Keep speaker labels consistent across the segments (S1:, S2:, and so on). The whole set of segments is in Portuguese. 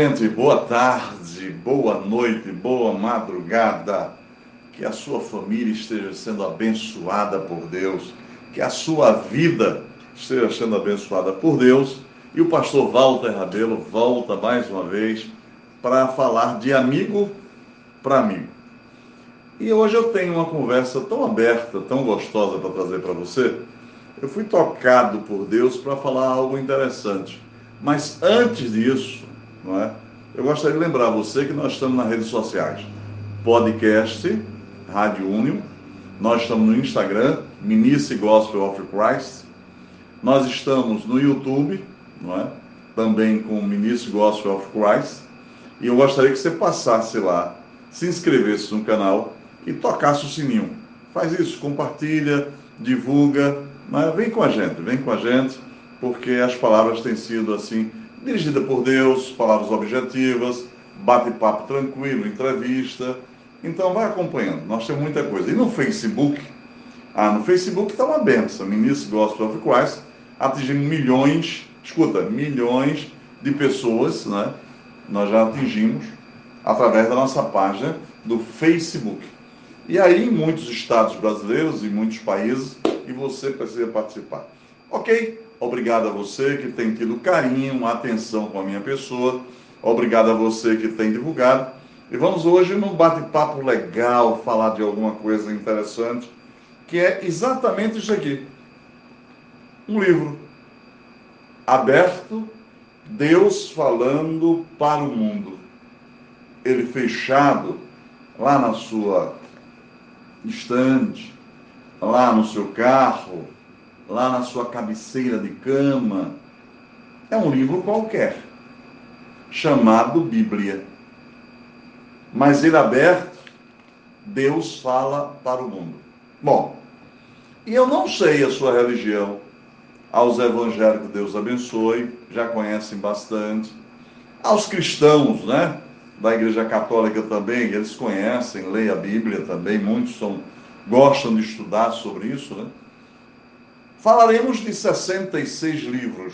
S1: Gente, boa tarde, boa noite, boa madrugada. Que a sua família esteja sendo abençoada por Deus, que a sua vida esteja sendo abençoada por Deus. E o pastor Walter Rabelo volta mais uma vez para falar de amigo para amigo. E hoje eu tenho uma conversa tão aberta, tão gostosa para trazer para você. Eu fui tocado por Deus para falar algo interessante. Mas antes disso, não é? Eu gostaria de lembrar você que nós estamos nas redes sociais. Podcast, Rádio Union. Nós estamos no Instagram, Ministry Gospel of Christ. Nós estamos no YouTube, não é? Também com Ministry Gospel of Christ. E eu gostaria que você passasse lá, se inscrevesse no canal e tocasse o sininho. Faz isso, compartilha, divulga, mas vem com a gente, vem com a gente, porque as palavras têm sido assim dirigida por Deus, palavras objetivas, bate-papo tranquilo, entrevista. Então vai acompanhando, nós temos muita coisa. E no Facebook, ah, no Facebook está uma benção, Ministro Gospel of Christ, atingindo milhões, escuta, milhões de pessoas, né? Nós já atingimos através da nossa página do Facebook. E aí, em muitos estados brasileiros e muitos países, e você precisa participar. Ok? Obrigado a você que tem tido carinho, atenção com a minha pessoa. Obrigado a você que tem divulgado. E vamos hoje num bate-papo legal falar de alguma coisa interessante, que é exatamente isso aqui. Um livro aberto, Deus falando para o mundo. Ele fechado lá na sua estante, lá no seu carro, lá na sua cabeceira de cama. É um livro qualquer, chamado Bíblia. Mas ele aberto, Deus fala para o mundo. Bom, e eu não sei a sua religião. Aos evangélicos, Deus abençoe, já conhecem bastante. Aos cristãos, né? Da Igreja Católica também, eles conhecem, leem a Bíblia também, muitos são, gostam de estudar sobre isso, né? Falaremos de 66 livros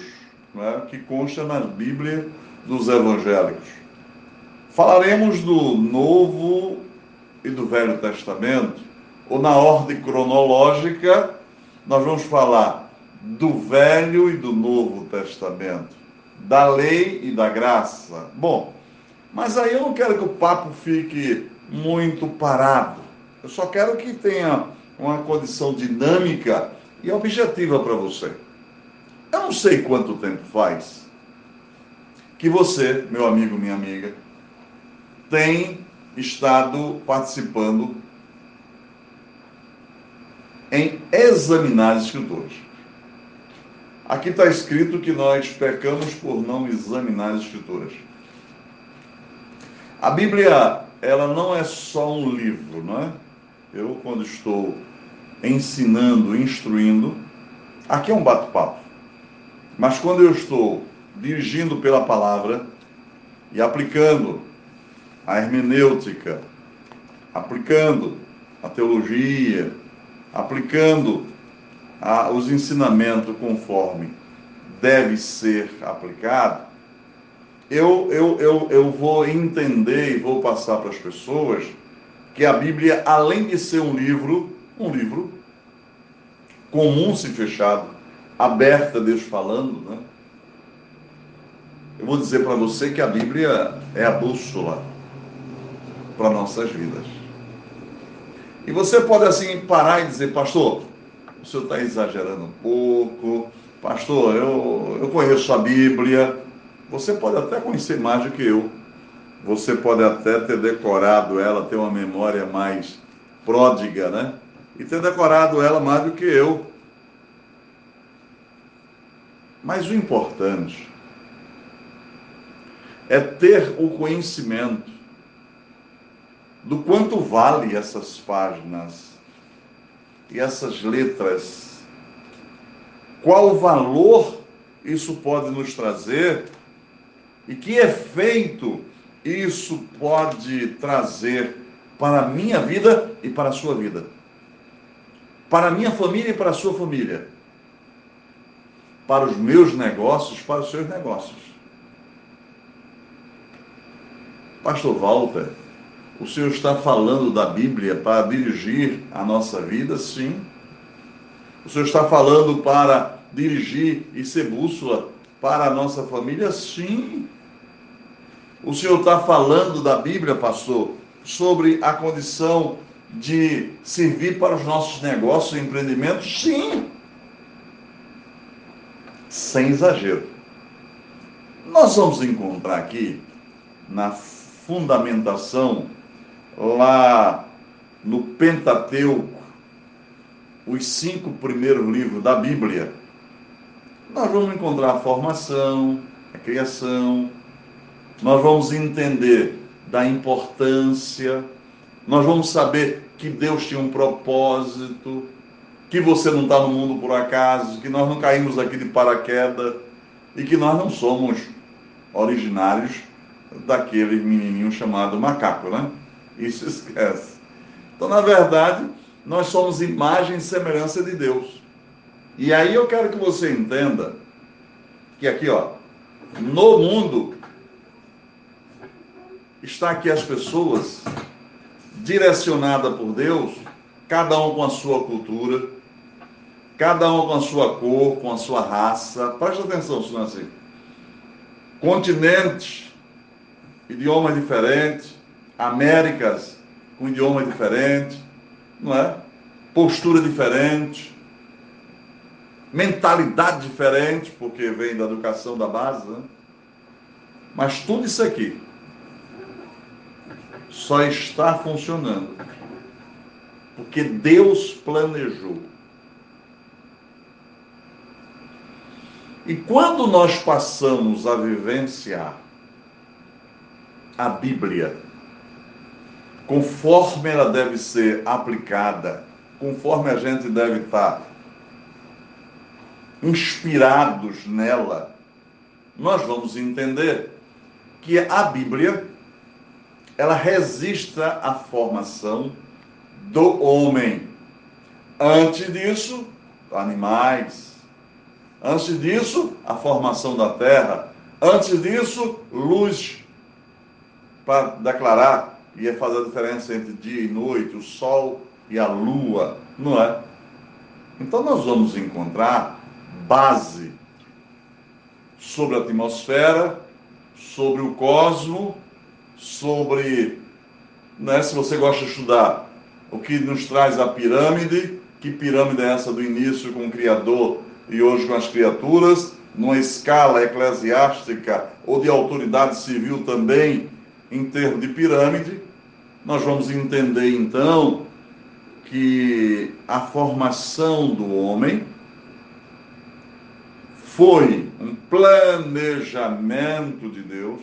S1: né, que constam na Bíblia dos evangélicos. Falaremos do Novo e do Velho Testamento, ou na ordem cronológica, nós vamos falar do Velho e do Novo Testamento, da lei e da graça. Bom, mas aí eu não quero que o papo fique muito parado. Eu só quero que tenha uma condição dinâmica e objetiva para você. Eu não sei quanto tempo faz que você, meu amigo, minha amiga, tem estado participando em examinar as escrituras. Aqui está escrito que nós pecamos por não examinar as escrituras. A Bíblia, ela não é só um livro, não é? Eu, quando estou ensinando, instruindo. Aqui é um bate-papo. Mas quando eu estou dirigindo pela palavra e aplicando a hermenêutica, aplicando a teologia, aplicando a, os ensinamentos conforme deve ser aplicado, eu, eu, eu, eu vou entender e vou passar para as pessoas que a Bíblia, além de ser um livro, um livro comum se fechado, aberta, Deus falando, né? Eu vou dizer para você que a Bíblia é a bússola para nossas vidas. E você pode assim parar e dizer, pastor, o senhor está exagerando um pouco, pastor, eu, eu conheço a Bíblia. Você pode até conhecer mais do que eu. Você pode até ter decorado ela, ter uma memória mais pródiga, né? E ter decorado ela mais do que eu. Mas o importante é ter o conhecimento do quanto vale essas páginas e essas letras. Qual valor isso pode nos trazer e que efeito isso pode trazer para a minha vida e para a sua vida para a minha família e para a sua família, para os meus negócios, para os seus negócios. Pastor Walter, o senhor está falando da Bíblia para dirigir a nossa vida? Sim. O senhor está falando para dirigir e ser bússola para a nossa família? Sim. O senhor está falando da Bíblia, pastor, sobre a condição de servir para os nossos negócios e empreendimentos? Sim. Sem exagero. Nós vamos encontrar aqui, na fundamentação, lá no Pentateuco, os cinco primeiros livros da Bíblia, nós vamos encontrar a formação, a criação, nós vamos entender da importância, nós vamos saber que Deus tinha um propósito, que você não está no mundo por acaso, que nós não caímos aqui de paraquedas e que nós não somos originários daquele menininho chamado macaco, né? Isso esquece. Então, na verdade, nós somos imagem e semelhança de Deus. E aí eu quero que você entenda que aqui, ó, no mundo está aqui as pessoas direcionadas por Deus, cada um com a sua cultura, cada um com a sua cor, com a sua raça. Preste atenção, assim. Continentes, idiomas diferentes, Américas com idiomas diferentes, não é? Postura diferente, mentalidade diferente, porque vem da educação da base, né? Mas tudo isso aqui só está funcionando porque Deus planejou. E quando nós passamos a vivenciar a Bíblia, conforme ela deve ser aplicada, conforme a gente deve estar inspirados nela, nós vamos entender que a Bíblia ela registra a formação do homem. Antes disso, animais. Antes disso, a formação da terra. Antes disso, luz para declarar e fazer a diferença entre dia e noite, o sol e a lua, não é? Então nós vamos encontrar base sobre a atmosfera, sobre o cosmo, sobre, né, se você gosta de estudar, o que nos traz a pirâmide, que pirâmide é essa do início com o Criador e hoje com as criaturas, numa escala eclesiástica ou de autoridade civil também, em termos de pirâmide, nós vamos entender então que a formação do homem foi um planejamento de Deus,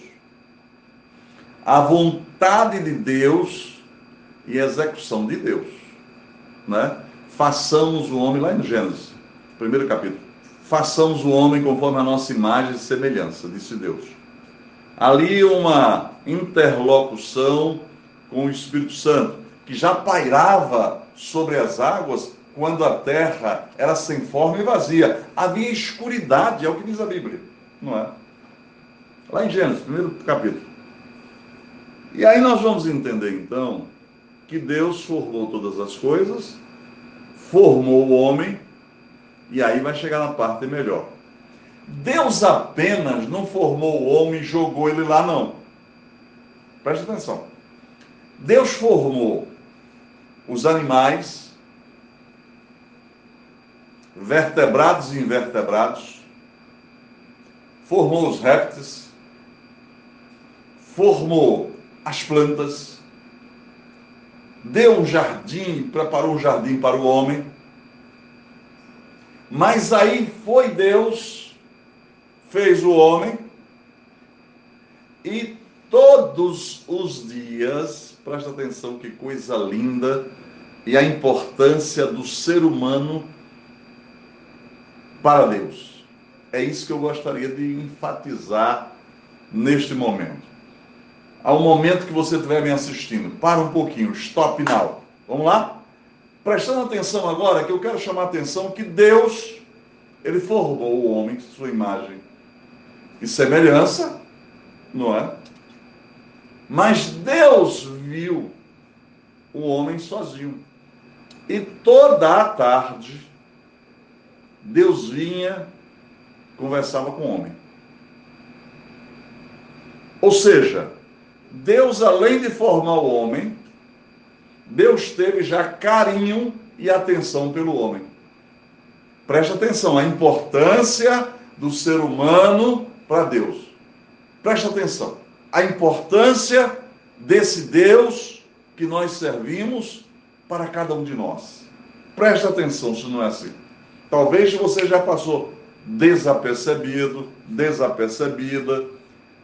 S1: a vontade de Deus e a execução de Deus, né? Façamos o homem lá em Gênesis, primeiro capítulo. Façamos o homem conforme a nossa imagem e semelhança, disse Deus ali uma interlocução com o Espírito Santo, que já pairava sobre as águas quando a terra era sem forma e vazia. Havia escuridade, é o que diz a Bíblia, não é? Lá em Gênesis, primeiro capítulo. E aí nós vamos entender então que Deus formou todas as coisas, formou o homem, e aí vai chegar na parte melhor. Deus apenas não formou o homem e jogou ele lá, não. Preste atenção. Deus formou os animais, vertebrados e invertebrados, formou os répteis, formou as plantas, deu um jardim, preparou um jardim para o homem. Mas aí foi Deus fez o homem e todos os dias, presta atenção que coisa linda, e a importância do ser humano para Deus. É isso que eu gostaria de enfatizar neste momento. Ao momento que você estiver me assistindo, para um pouquinho, stop now. Vamos lá? Prestando atenção agora, que eu quero chamar a atenção que Deus, ele formou o homem, sua imagem e semelhança, não é? Mas Deus viu o homem sozinho. E toda a tarde, Deus vinha, conversava com o homem. Ou seja, Deus, além de formar o homem, Deus teve já carinho e atenção pelo homem. Preste atenção, a importância do ser humano para Deus. Preste atenção, a importância desse Deus que nós servimos para cada um de nós. Preste atenção se não é assim. Talvez você já passou desapercebido, desapercebida.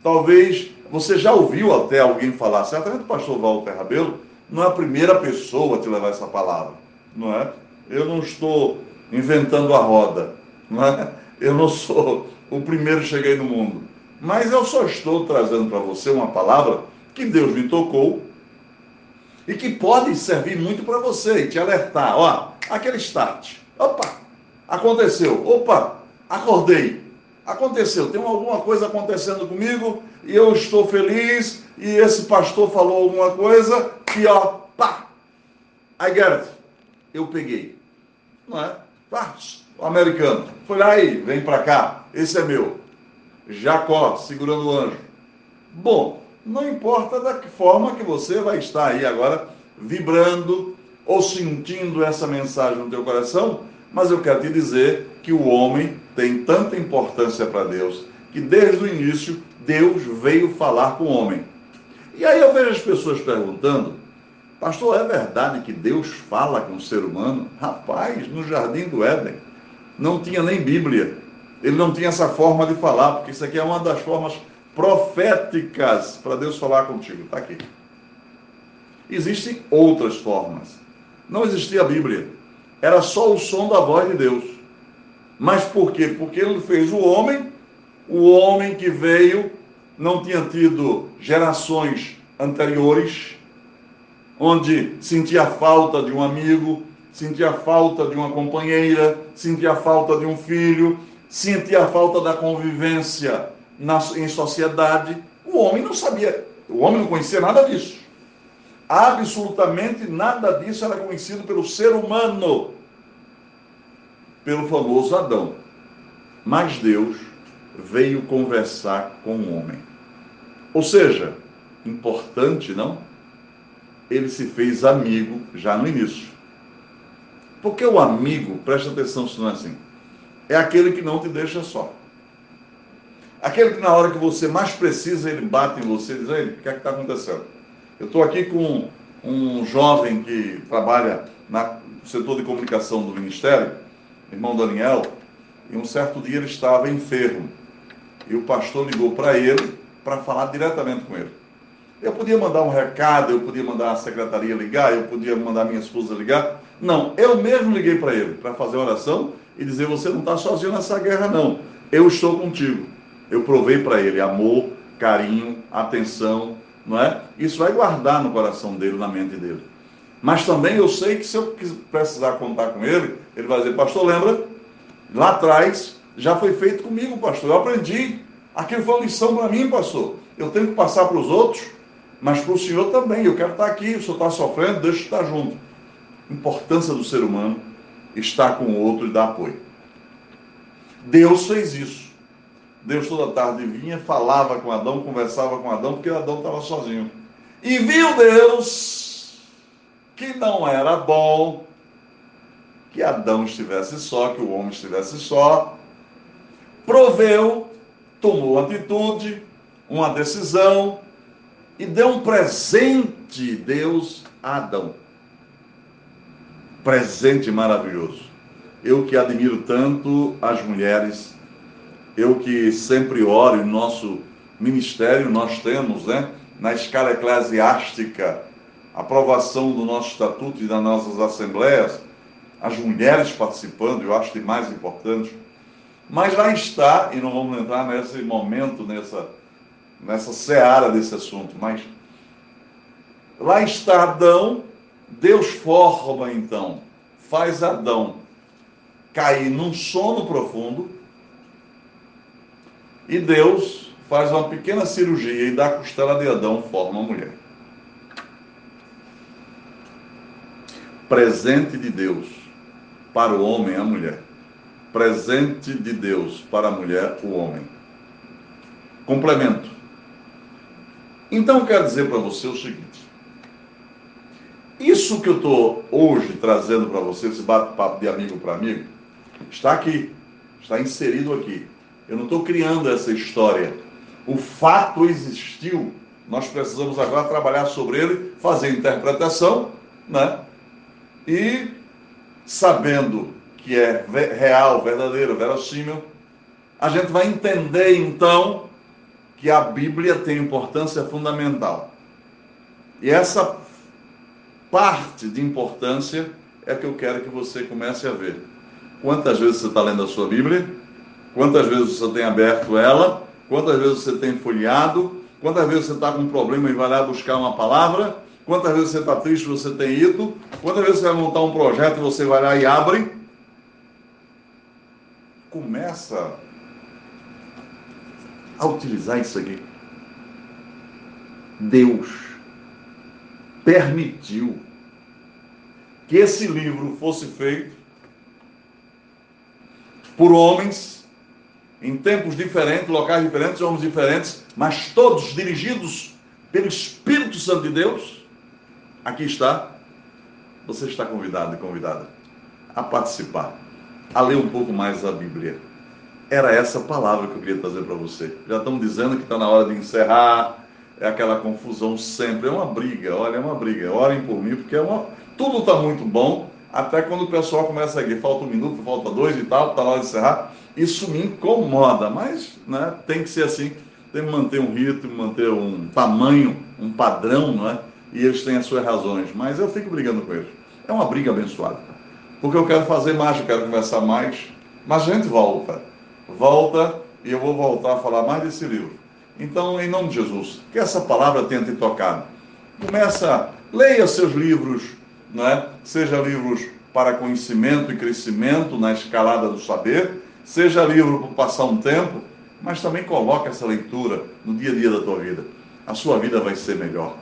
S1: Talvez você já ouviu até alguém falar, certamente o pastor Walter Rabelo não é a primeira pessoa a te levar essa palavra, não é? Eu não estou inventando a roda, não é? Eu não sou o primeiro que cheguei no mundo. Mas eu só estou trazendo para você uma palavra que Deus me tocou e que pode servir muito para você e te alertar. Ó, aquele start. Opa, aconteceu. Opa, acordei. Aconteceu. Tem alguma coisa acontecendo comigo e eu estou feliz e esse pastor falou alguma coisa e ó, pá, I get it. Eu peguei. Não é? Pá, o americano. Foi lá aí, vem para cá. Esse é meu. Jacó, segurando o anjo. Bom, não importa da que forma que você vai estar aí agora vibrando ou sentindo essa mensagem no teu coração, mas eu quero te dizer que o homem tem tanta importância para Deus que desde o início Deus veio falar com o homem. E aí eu vejo as pessoas perguntando, pastor, é verdade que Deus fala com o ser humano? Rapaz, no jardim do Éden não tinha nem Bíblia. Ele não tinha essa forma de falar, porque isso aqui é uma das formas proféticas para Deus falar contigo. Está aqui. Existem outras formas. Não existia a Bíblia. Era só o som da voz de Deus. Mas por quê? Porque ele fez o homem, o homem que veio não tinha tido gerações anteriores, onde sentia falta de um amigo, sentia falta de uma companheira, sentia falta de um filho, sentia falta da convivência na, em sociedade. O homem não sabia, o homem não conhecia nada disso. Absolutamente nada disso era conhecido pelo ser humano, pelo famoso Adão. Mas Deus veio conversar com o homem. Ou seja, importante, não? Ele se fez amigo já no início. Porque o amigo, presta atenção se não é assim, é aquele que não te deixa só. Aquele que na hora que você mais precisa, ele bate em você e diz, o que é que está acontecendo? Eu estou aqui com um jovem que trabalha no setor de comunicação do Ministério, irmão Daniel, e um certo dia ele estava enfermo. E o pastor ligou para ele para falar diretamente com ele. Eu podia mandar um recado, eu podia mandar a secretaria ligar, eu podia mandar minha esposa ligar. Não, eu mesmo liguei para ele para fazer oração e dizer: Você não está sozinho nessa guerra, não. Eu estou contigo. Eu provei para ele amor, carinho, atenção, não é? Isso vai guardar no coração dele, na mente dele. Mas também eu sei que se eu precisar contar com ele, ele vai dizer: Pastor, lembra? Lá atrás já foi feito comigo, pastor. Eu aprendi. Aquilo foi uma lição para mim, pastor. Eu tenho que passar para os outros, mas para o senhor também. Eu quero estar aqui. O senhor está sofrendo, deixa eu estar junto. Importância do ser humano estar com o outro e dar apoio. Deus fez isso. Deus toda tarde vinha, falava com Adão, conversava com Adão, porque Adão estava sozinho. E viu Deus que não era bom que Adão estivesse só, que o homem estivesse só. Proveu tomou atitude, uma decisão e deu um presente, Deus, a Adão. Presente maravilhoso. Eu que admiro tanto as mulheres, eu que sempre oro, nosso ministério nós temos, né, na escala eclesiástica, aprovação do nosso estatuto e das nossas assembleias, as mulheres participando, eu acho que mais importante. Mas lá está, e não vamos entrar nesse momento, nessa, nessa seara desse assunto, mas lá está Adão, Deus forma então, faz Adão cair num sono profundo, e Deus faz uma pequena cirurgia e da costela de Adão forma uma mulher. Presente de Deus para o homem, a mulher. Presente de Deus para a mulher, o homem. Complemento. Então, eu quero dizer para você o seguinte: isso que eu estou hoje trazendo para você, esse bate-papo de amigo para amigo, está aqui, está inserido aqui. Eu não estou criando essa história. O fato existiu. Nós precisamos agora trabalhar sobre ele, fazer interpretação, né? E sabendo que é real, verdadeiro, verossímil, a gente vai entender então que a Bíblia tem importância fundamental. E essa parte de importância é que eu quero que você comece a ver. Quantas vezes você está lendo a sua Bíblia? Quantas vezes você tem aberto ela? Quantas vezes você tem folheado? Quantas vezes você está com um problema e vai lá buscar uma palavra? Quantas vezes você está triste você tem ido? Quantas vezes você vai montar um projeto você vai lá e abre? Começa a utilizar isso aqui. Deus permitiu que esse livro fosse feito por homens em tempos diferentes, locais diferentes, homens diferentes, mas todos dirigidos pelo Espírito Santo de Deus. Aqui está. Você está convidado e convidada a participar, a ler um pouco mais a Bíblia. Era essa palavra que eu queria trazer para você. Já estamos dizendo que está na hora de encerrar, é aquela confusão sempre, é uma briga, olha, é uma briga. Orem por mim, porque é uma... tudo está muito bom, até quando o pessoal começa a ir, falta um minuto, falta dois e tal, na hora de encerrar. Isso me incomoda, mas né, tem que ser assim, tem que manter um ritmo, manter um tamanho, um padrão, não é? E eles têm as suas razões, mas eu fico brigando com eles. É uma briga abençoada, porque eu quero fazer mais, eu quero conversar mais, mas a gente volta volta e eu vou voltar a falar mais desse livro. Então, em nome de Jesus, que essa palavra tenha te tocado. Começa, leia seus livros, né? seja livros para conhecimento e crescimento na escalada do saber, seja livro para passar um tempo, mas também coloque essa leitura no dia a dia da tua vida. A sua vida vai ser melhor,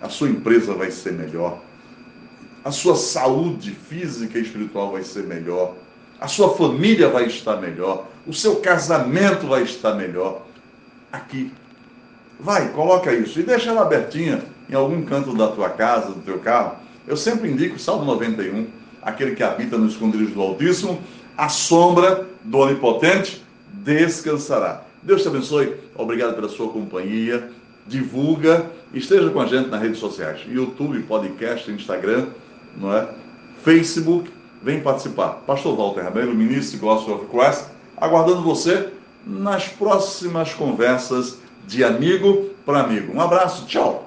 S1: a sua empresa vai ser melhor, a sua saúde física e espiritual vai ser melhor, a sua família vai estar melhor, o seu casamento vai estar melhor. Aqui. Vai, coloca isso e deixa ela abertinha em algum canto da tua casa, do teu carro. Eu sempre indico o Salmo 91, aquele que habita no esconderijo do Altíssimo, a sombra do Onipotente descansará. Deus te abençoe. Obrigado pela sua companhia. Divulga, esteja com a gente nas redes sociais, YouTube, podcast, Instagram, não é? Facebook Vem participar. Pastor Walter Rabelo, ministro Gospel of Christ, aguardando você nas próximas conversas de amigo para amigo. Um abraço, tchau!